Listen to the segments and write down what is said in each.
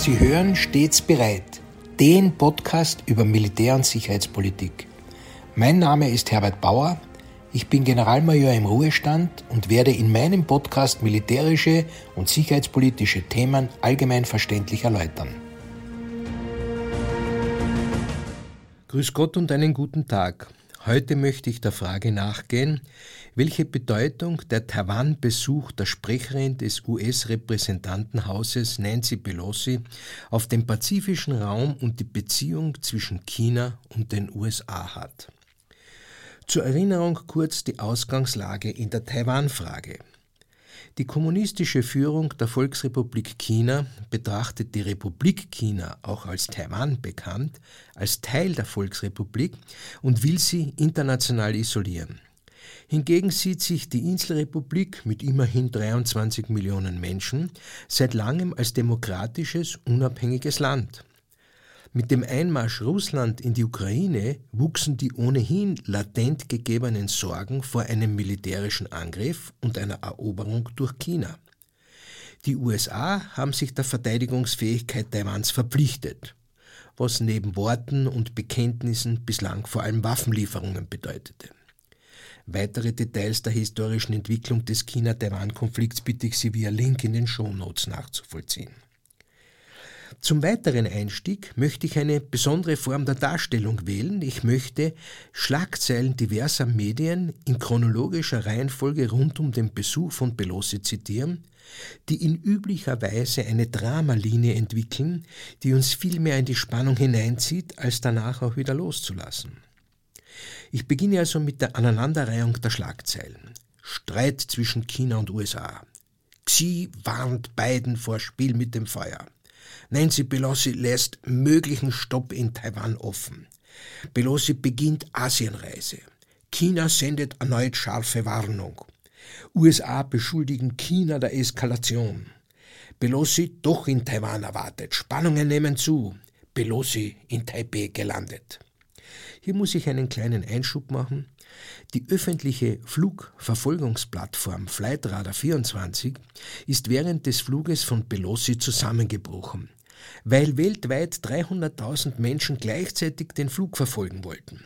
Sie hören stets bereit, den Podcast über Militär- und Sicherheitspolitik. Mein Name ist Herbert Bauer. Ich bin Generalmajor im Ruhestand und werde in meinem Podcast militärische und sicherheitspolitische Themen allgemein verständlich erläutern. Grüß Gott und einen guten Tag. Heute möchte ich der Frage nachgehen, welche Bedeutung der Taiwan-Besuch der Sprecherin des US-Repräsentantenhauses Nancy Pelosi auf den pazifischen Raum und die Beziehung zwischen China und den USA hat. Zur Erinnerung kurz die Ausgangslage in der Taiwan-Frage. Die kommunistische Führung der Volksrepublik China betrachtet die Republik China, auch als Taiwan bekannt, als Teil der Volksrepublik und will sie international isolieren. Hingegen sieht sich die Inselrepublik mit immerhin 23 Millionen Menschen seit langem als demokratisches, unabhängiges Land. Mit dem Einmarsch Russland in die Ukraine wuchsen die ohnehin latent gegebenen Sorgen vor einem militärischen Angriff und einer Eroberung durch China. Die USA haben sich der Verteidigungsfähigkeit Taiwans verpflichtet, was neben Worten und Bekenntnissen bislang vor allem Waffenlieferungen bedeutete. Weitere Details der historischen Entwicklung des China-Taiwan-Konflikts bitte ich Sie via Link in den Shownotes nachzuvollziehen. Zum weiteren Einstieg möchte ich eine besondere Form der Darstellung wählen. Ich möchte Schlagzeilen diverser Medien in chronologischer Reihenfolge rund um den Besuch von Pelosi zitieren, die in üblicher Weise eine Dramalinie entwickeln, die uns viel mehr in die Spannung hineinzieht, als danach auch wieder loszulassen. Ich beginne also mit der Aneinanderreihung der Schlagzeilen. Streit zwischen China und USA. Xi warnt Biden vor Spiel mit dem Feuer. Nancy Pelosi lässt möglichen Stopp in Taiwan offen. Pelosi beginnt Asienreise. China sendet erneut scharfe Warnung. USA beschuldigen China der Eskalation. Pelosi doch in Taiwan erwartet. Spannungen nehmen zu. Pelosi in Taipei gelandet. Hier muss ich einen kleinen Einschub machen. Die öffentliche Flugverfolgungsplattform Flightradar 24 ist während des Fluges von Pelosi zusammengebrochen weil weltweit 300.000 Menschen gleichzeitig den Flug verfolgen wollten.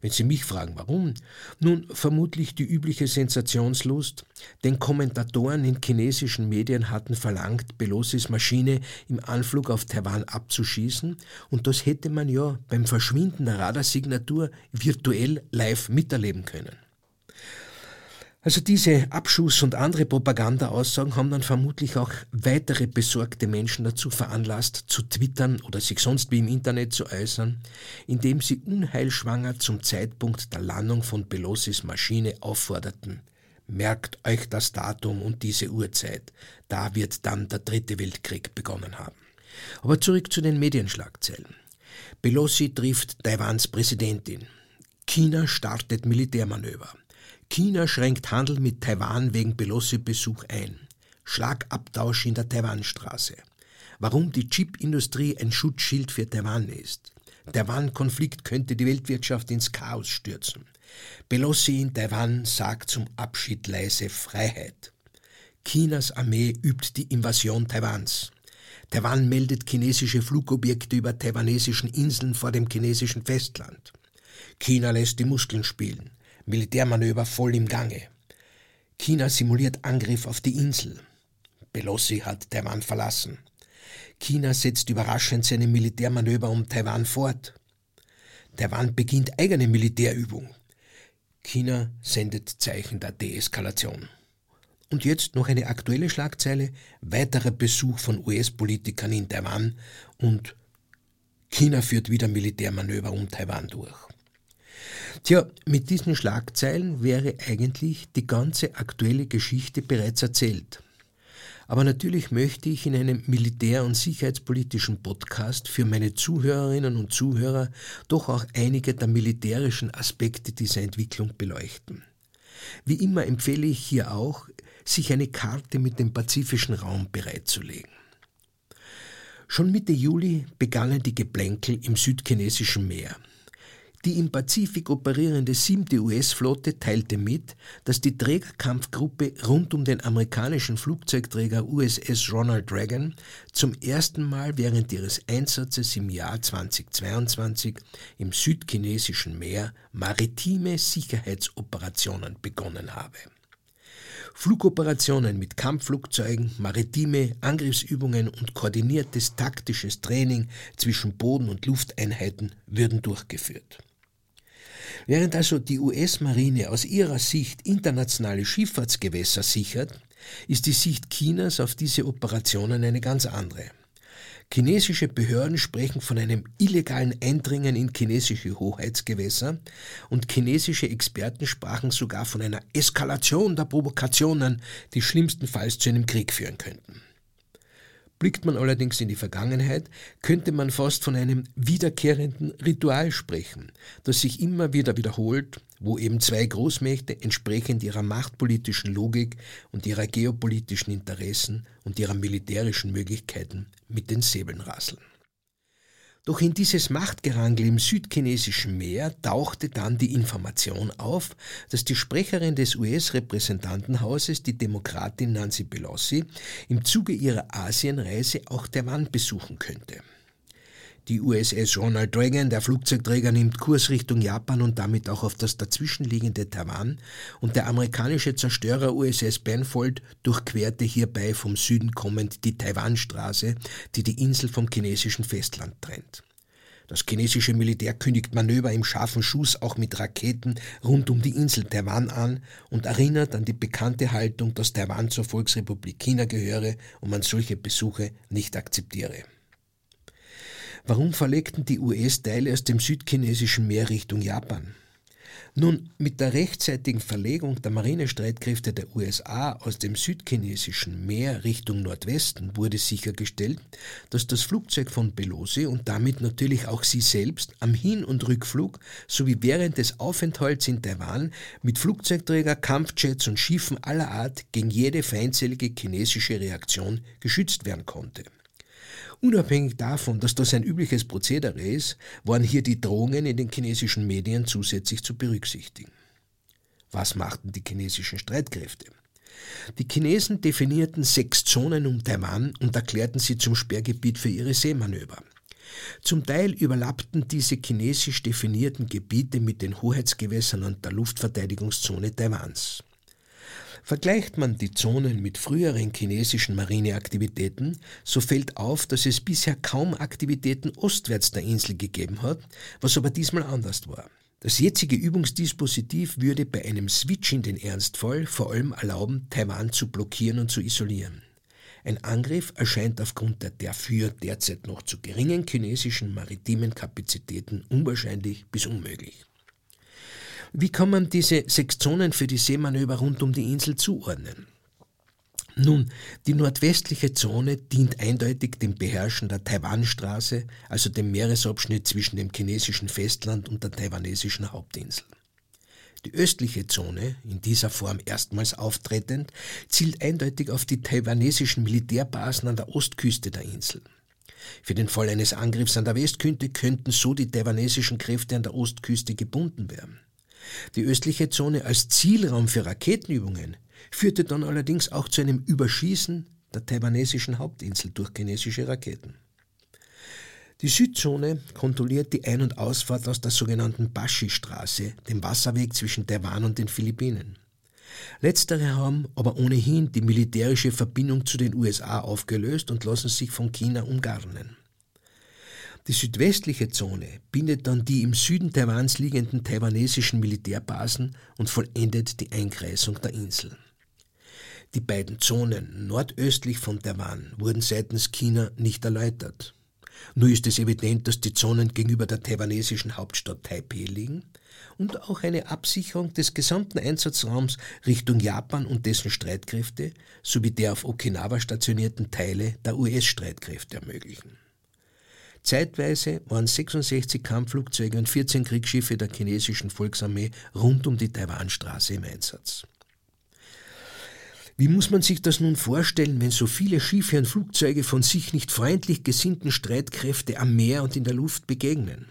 Wenn Sie mich fragen, warum? Nun, vermutlich die übliche Sensationslust, denn Kommentatoren in chinesischen Medien hatten verlangt, Pelosis Maschine im Anflug auf Taiwan abzuschießen, und das hätte man ja beim Verschwinden der Radarsignatur virtuell live miterleben können. Also diese Abschuss und andere Propaganda-Aussagen haben dann vermutlich auch weitere besorgte Menschen dazu veranlasst, zu twittern oder sich sonst wie im Internet zu äußern, indem sie unheilschwanger zum Zeitpunkt der Landung von Pelosis Maschine aufforderten. Merkt euch das Datum und diese Uhrzeit, da wird dann der dritte Weltkrieg begonnen haben. Aber zurück zu den Medienschlagzeilen. Pelosi trifft Taiwans Präsidentin. China startet Militärmanöver. China schränkt Handel mit Taiwan wegen Pelosi-Besuch ein. Schlagabtausch in der Taiwanstraße. Warum die Chipindustrie ein Schutzschild für Taiwan ist. Taiwan-Konflikt könnte die Weltwirtschaft ins Chaos stürzen. Pelosi in Taiwan sagt zum Abschied leise Freiheit. Chinas Armee übt die Invasion Taiwans. Taiwan meldet chinesische Flugobjekte über taiwanesischen Inseln vor dem chinesischen Festland. China lässt die Muskeln spielen. Militärmanöver voll im Gange. China simuliert Angriff auf die Insel. Pelosi hat Taiwan verlassen. China setzt überraschend seine Militärmanöver um Taiwan fort. Taiwan beginnt eigene Militärübung. China sendet Zeichen der Deeskalation. Und jetzt noch eine aktuelle Schlagzeile, weiterer Besuch von US-Politikern in Taiwan und China führt wieder Militärmanöver um Taiwan durch. Tja, mit diesen Schlagzeilen wäre eigentlich die ganze aktuelle Geschichte bereits erzählt. Aber natürlich möchte ich in einem militär- und sicherheitspolitischen Podcast für meine Zuhörerinnen und Zuhörer doch auch einige der militärischen Aspekte dieser Entwicklung beleuchten. Wie immer empfehle ich hier auch, sich eine Karte mit dem pazifischen Raum bereitzulegen. Schon Mitte Juli begannen die Geplänkel im südchinesischen Meer. Die im Pazifik operierende siebte US-Flotte teilte mit, dass die Trägerkampfgruppe rund um den amerikanischen Flugzeugträger USS Ronald Reagan zum ersten Mal während ihres Einsatzes im Jahr 2022 im südchinesischen Meer maritime Sicherheitsoperationen begonnen habe. Flugoperationen mit Kampfflugzeugen, maritime Angriffsübungen und koordiniertes taktisches Training zwischen Boden- und Lufteinheiten würden durchgeführt. Während also die US-Marine aus ihrer Sicht internationale Schifffahrtsgewässer sichert, ist die Sicht Chinas auf diese Operationen eine ganz andere. Chinesische Behörden sprechen von einem illegalen Eindringen in chinesische Hoheitsgewässer und chinesische Experten sprachen sogar von einer Eskalation der Provokationen, die schlimmstenfalls zu einem Krieg führen könnten. Blickt man allerdings in die Vergangenheit, könnte man fast von einem wiederkehrenden Ritual sprechen, das sich immer wieder wiederholt, wo eben zwei Großmächte entsprechend ihrer machtpolitischen Logik und ihrer geopolitischen Interessen und ihrer militärischen Möglichkeiten mit den Säbeln rasseln. Doch in dieses Machtgerangel im südchinesischen Meer tauchte dann die Information auf, dass die Sprecherin des US-Repräsentantenhauses, die Demokratin Nancy Pelosi, im Zuge ihrer Asienreise auch Taiwan besuchen könnte. Die USS Ronald Reagan, der Flugzeugträger, nimmt Kurs Richtung Japan und damit auch auf das dazwischenliegende Taiwan und der amerikanische Zerstörer USS Benfold durchquerte hierbei vom Süden kommend die Taiwanstraße, die die Insel vom chinesischen Festland trennt. Das chinesische Militär kündigt Manöver im scharfen Schuss auch mit Raketen rund um die Insel Taiwan an und erinnert an die bekannte Haltung, dass Taiwan zur Volksrepublik China gehöre und man solche Besuche nicht akzeptiere. Warum verlegten die US Teile aus dem südchinesischen Meer Richtung Japan? Nun, mit der rechtzeitigen Verlegung der Marinestreitkräfte der USA aus dem südchinesischen Meer Richtung Nordwesten wurde sichergestellt, dass das Flugzeug von Pelosi und damit natürlich auch sie selbst am Hin- und Rückflug sowie während des Aufenthalts in Taiwan mit Flugzeugträger, Kampfjets und Schiffen aller Art gegen jede feindselige chinesische Reaktion geschützt werden konnte. Unabhängig davon, dass das ein übliches Prozedere ist, waren hier die Drohungen in den chinesischen Medien zusätzlich zu berücksichtigen. Was machten die chinesischen Streitkräfte? Die Chinesen definierten sechs Zonen um Taiwan und erklärten sie zum Sperrgebiet für ihre Seemanöver. Zum Teil überlappten diese chinesisch definierten Gebiete mit den Hoheitsgewässern und der Luftverteidigungszone Taiwans. Vergleicht man die Zonen mit früheren chinesischen Marineaktivitäten, so fällt auf, dass es bisher kaum Aktivitäten ostwärts der Insel gegeben hat, was aber diesmal anders war. Das jetzige Übungsdispositiv würde bei einem Switch in den Ernstfall vor allem erlauben, Taiwan zu blockieren und zu isolieren. Ein Angriff erscheint aufgrund der dafür derzeit noch zu geringen chinesischen maritimen Kapazitäten unwahrscheinlich bis unmöglich. Wie kann man diese sechs Zonen für die Seemanöver rund um die Insel zuordnen? Nun, die nordwestliche Zone dient eindeutig dem Beherrschen der Taiwanstraße, also dem Meeresabschnitt zwischen dem chinesischen Festland und der taiwanesischen Hauptinsel. Die östliche Zone, in dieser Form erstmals auftretend, zielt eindeutig auf die taiwanesischen Militärbasen an der Ostküste der Insel. Für den Fall eines Angriffs an der Westküste könnten so die taiwanesischen Kräfte an der Ostküste gebunden werden. Die östliche Zone als Zielraum für Raketenübungen führte dann allerdings auch zu einem Überschießen der taiwanesischen Hauptinsel durch chinesische Raketen. Die Südzone kontrolliert die Ein- und Ausfahrt aus der sogenannten Bashi-Straße, dem Wasserweg zwischen Taiwan und den Philippinen. Letztere haben aber ohnehin die militärische Verbindung zu den USA aufgelöst und lassen sich von China umgarnen. Die südwestliche Zone bindet dann die im Süden Taiwans liegenden taiwanesischen Militärbasen und vollendet die Einkreisung der Insel. Die beiden Zonen nordöstlich von Taiwan wurden seitens China nicht erläutert. Nur ist es evident, dass die Zonen gegenüber der taiwanesischen Hauptstadt Taipei liegen und auch eine Absicherung des gesamten Einsatzraums Richtung Japan und dessen Streitkräfte sowie der auf Okinawa stationierten Teile der US-Streitkräfte ermöglichen. Zeitweise waren 66 Kampfflugzeuge und 14 Kriegsschiffe der chinesischen Volksarmee rund um die Taiwanstraße im Einsatz. Wie muss man sich das nun vorstellen, wenn so viele Schiffe und Flugzeuge von sich nicht freundlich gesinnten Streitkräfte am Meer und in der Luft begegnen?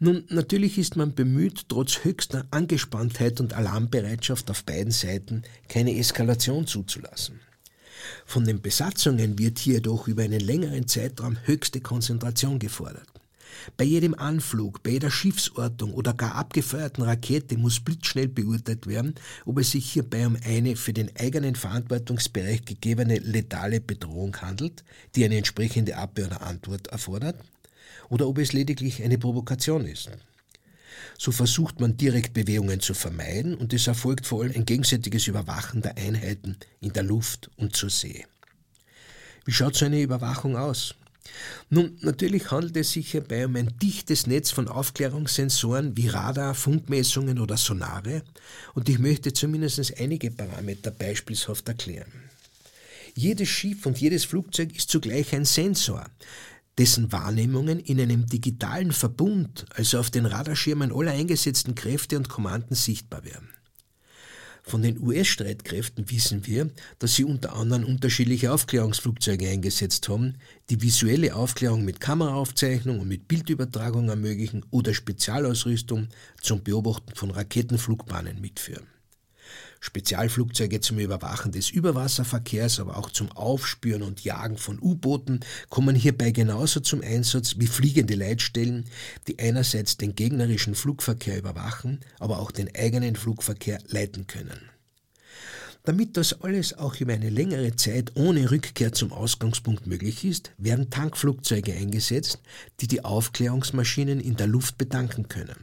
Nun, natürlich ist man bemüht, trotz höchster Angespanntheit und Alarmbereitschaft auf beiden Seiten keine Eskalation zuzulassen. Von den Besatzungen wird hier jedoch über einen längeren Zeitraum höchste Konzentration gefordert. Bei jedem Anflug, bei jeder Schiffsortung oder gar abgefeuerten Rakete muss blitzschnell beurteilt werden, ob es sich hierbei um eine für den eigenen Verantwortungsbereich gegebene letale Bedrohung handelt, die eine entsprechende Abwehr oder Antwort erfordert, oder ob es lediglich eine Provokation ist. So versucht man direkt Bewegungen zu vermeiden und es erfolgt vor allem ein gegenseitiges Überwachen der Einheiten in der Luft und zur See. Wie schaut so eine Überwachung aus? Nun, natürlich handelt es sich hierbei um ein dichtes Netz von Aufklärungssensoren wie Radar, Funkmessungen oder Sonare und ich möchte zumindest einige Parameter beispielshaft erklären. Jedes Schiff und jedes Flugzeug ist zugleich ein Sensor, dessen Wahrnehmungen in einem digitalen Verbund, also auf den Radarschirmen aller eingesetzten Kräfte und Kommanden sichtbar werden. Von den US-Streitkräften wissen wir, dass sie unter anderem unterschiedliche Aufklärungsflugzeuge eingesetzt haben, die visuelle Aufklärung mit Kameraaufzeichnung und mit Bildübertragung ermöglichen oder Spezialausrüstung zum Beobachten von Raketenflugbahnen mitführen. Spezialflugzeuge zum Überwachen des Überwasserverkehrs, aber auch zum Aufspüren und Jagen von U-Booten kommen hierbei genauso zum Einsatz wie fliegende Leitstellen, die einerseits den gegnerischen Flugverkehr überwachen, aber auch den eigenen Flugverkehr leiten können. Damit das alles auch über eine längere Zeit ohne Rückkehr zum Ausgangspunkt möglich ist, werden Tankflugzeuge eingesetzt, die die Aufklärungsmaschinen in der Luft bedanken können.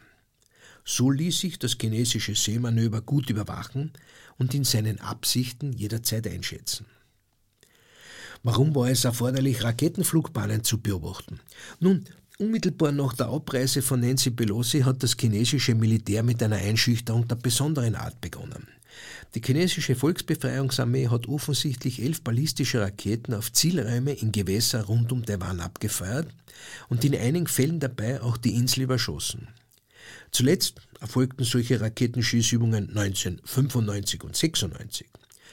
So ließ sich das chinesische Seemanöver gut überwachen und in seinen Absichten jederzeit einschätzen. Warum war es erforderlich, Raketenflugbahnen zu beobachten? Nun, unmittelbar nach der Abreise von Nancy Pelosi hat das chinesische Militär mit einer Einschüchterung der besonderen Art begonnen. Die chinesische Volksbefreiungsarmee hat offensichtlich elf ballistische Raketen auf Zielräume in Gewässer rund um Taiwan abgefeuert und in einigen Fällen dabei auch die Insel überschossen. Zuletzt erfolgten solche Raketenschießübungen 1995 und 96,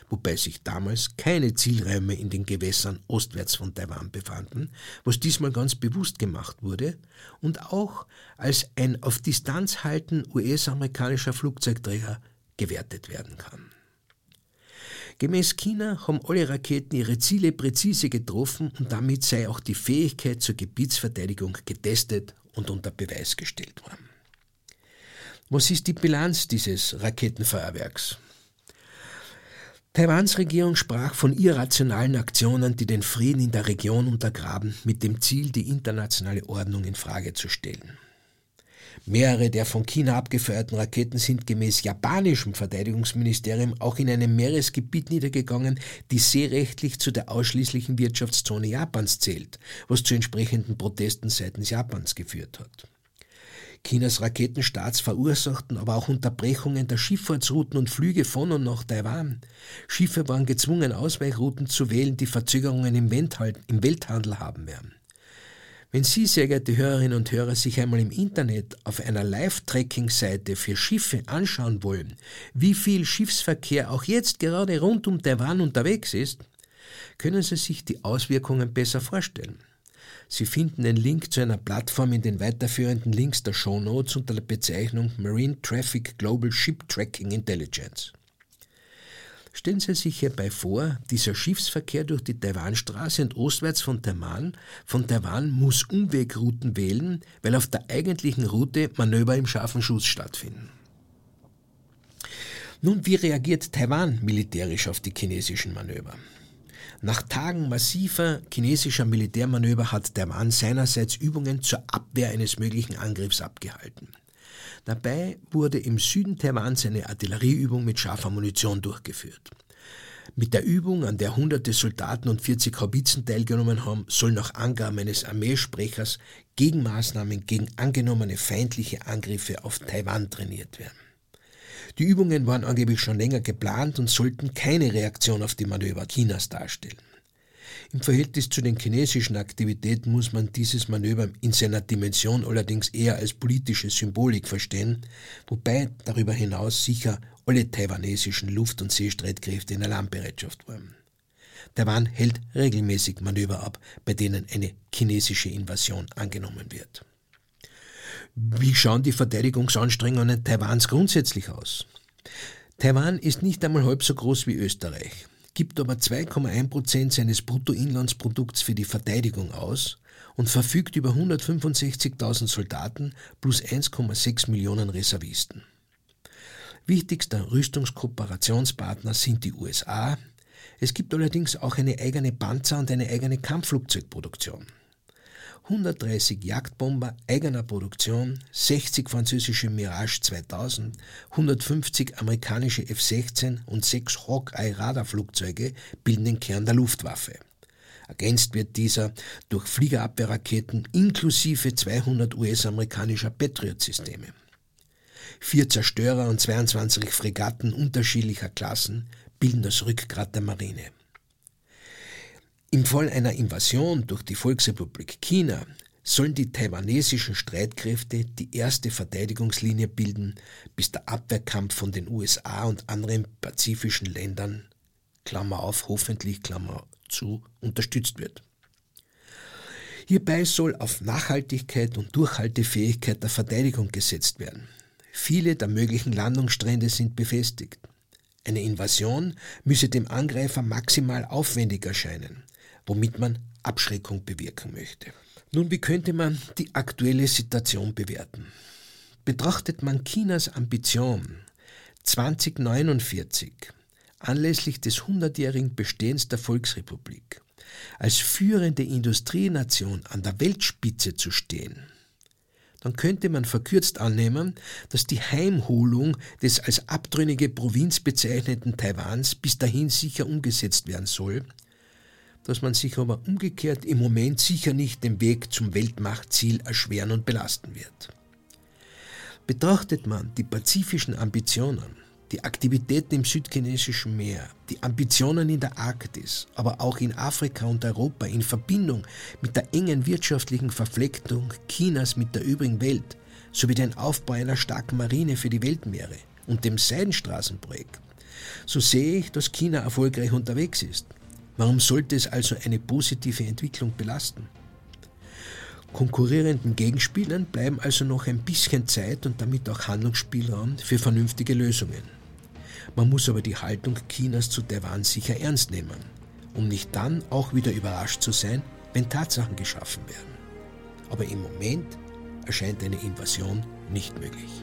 wobei sich damals keine Zielräume in den Gewässern ostwärts von Taiwan befanden, was diesmal ganz bewusst gemacht wurde und auch als ein auf Distanz halten US-amerikanischer Flugzeugträger gewertet werden kann. Gemäß China haben alle Raketen ihre Ziele präzise getroffen und damit sei auch die Fähigkeit zur Gebietsverteidigung getestet und unter Beweis gestellt worden. Was ist die Bilanz dieses Raketenfeuerwerks? Taiwans Regierung sprach von irrationalen Aktionen, die den Frieden in der Region untergraben, mit dem Ziel, die internationale Ordnung in Frage zu stellen. Mehrere der von China abgefeuerten Raketen sind gemäß japanischem Verteidigungsministerium auch in einem Meeresgebiet niedergegangen, die seerechtlich zu der ausschließlichen Wirtschaftszone Japans zählt, was zu entsprechenden Protesten seitens Japans geführt hat. Chinas Raketenstarts verursachten aber auch Unterbrechungen der Schifffahrtsrouten und Flüge von und nach Taiwan. Schiffe waren gezwungen, Ausweichrouten zu wählen, die Verzögerungen im Welthandel haben werden. Wenn Sie, sehr geehrte Hörerinnen und Hörer, sich einmal im Internet auf einer Live-Tracking-Seite für Schiffe anschauen wollen, wie viel Schiffsverkehr auch jetzt gerade rund um Taiwan unterwegs ist, können Sie sich die Auswirkungen besser vorstellen. Sie finden den Link zu einer Plattform in den weiterführenden Links der Show Notes unter der Bezeichnung Marine Traffic Global Ship Tracking Intelligence. Stellen Sie sich hierbei vor, dieser Schiffsverkehr durch die Taiwanstraße und ostwärts von Taiwan, von Taiwan muss Umwegrouten wählen, weil auf der eigentlichen Route Manöver im scharfen Schuss stattfinden. Nun, wie reagiert Taiwan militärisch auf die chinesischen Manöver? Nach Tagen massiver chinesischer Militärmanöver hat Taiwan seinerseits Übungen zur Abwehr eines möglichen Angriffs abgehalten. Dabei wurde im Süden Taiwans eine Artillerieübung mit scharfer Munition durchgeführt. Mit der Übung, an der hunderte Soldaten und 40 Haubitzen teilgenommen haben, sollen nach Angaben eines Armeesprechers Gegenmaßnahmen gegen angenommene feindliche Angriffe auf Taiwan trainiert werden. Die Übungen waren angeblich schon länger geplant und sollten keine Reaktion auf die Manöver Chinas darstellen. Im Verhältnis zu den chinesischen Aktivitäten muss man dieses Manöver in seiner Dimension allerdings eher als politische Symbolik verstehen, wobei darüber hinaus sicher alle taiwanesischen Luft- und Seestreitkräfte in Alarmbereitschaft waren. Taiwan hält regelmäßig Manöver ab, bei denen eine chinesische Invasion angenommen wird. Wie schauen die Verteidigungsanstrengungen Taiwans grundsätzlich aus? Taiwan ist nicht einmal halb so groß wie Österreich, gibt aber 2,1 Prozent seines Bruttoinlandsprodukts für die Verteidigung aus und verfügt über 165.000 Soldaten plus 1,6 Millionen Reservisten. Wichtigster Rüstungskooperationspartner sind die USA. Es gibt allerdings auch eine eigene Panzer- und eine eigene Kampfflugzeugproduktion. 130 Jagdbomber eigener Produktion, 60 französische Mirage 2000, 150 amerikanische F-16 und 6 Hawkeye Radarflugzeuge bilden den Kern der Luftwaffe. Ergänzt wird dieser durch Fliegerabwehrraketen inklusive 200 US-amerikanischer Patriot-Systeme. Vier Zerstörer und 22 Fregatten unterschiedlicher Klassen bilden das Rückgrat der Marine. Im Fall einer Invasion durch die Volksrepublik China sollen die taiwanesischen Streitkräfte die erste Verteidigungslinie bilden, bis der Abwehrkampf von den USA und anderen pazifischen Ländern, Klammer auf, hoffentlich, Klammer zu, unterstützt wird. Hierbei soll auf Nachhaltigkeit und Durchhaltefähigkeit der Verteidigung gesetzt werden. Viele der möglichen Landungsstrände sind befestigt. Eine Invasion müsse dem Angreifer maximal aufwendig erscheinen womit man Abschreckung bewirken möchte. Nun, wie könnte man die aktuelle Situation bewerten? Betrachtet man Chinas Ambition 2049 anlässlich des 100-jährigen Bestehens der Volksrepublik als führende Industrienation an der Weltspitze zu stehen, dann könnte man verkürzt annehmen, dass die Heimholung des als abtrünnige Provinz bezeichneten Taiwans bis dahin sicher umgesetzt werden soll dass man sich aber umgekehrt im Moment sicher nicht den Weg zum Weltmachtziel erschweren und belasten wird. Betrachtet man die pazifischen Ambitionen, die Aktivitäten im südchinesischen Meer, die Ambitionen in der Arktis, aber auch in Afrika und Europa in Verbindung mit der engen wirtschaftlichen Verflechtung Chinas mit der übrigen Welt sowie den Aufbau einer starken Marine für die Weltmeere und dem Seidenstraßenprojekt, so sehe ich, dass China erfolgreich unterwegs ist Warum sollte es also eine positive Entwicklung belasten? Konkurrierenden Gegenspielern bleiben also noch ein bisschen Zeit und damit auch Handlungsspielraum für vernünftige Lösungen. Man muss aber die Haltung Chinas zu Taiwan sicher ernst nehmen, um nicht dann auch wieder überrascht zu sein, wenn Tatsachen geschaffen werden. Aber im Moment erscheint eine Invasion nicht möglich.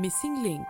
Missing Link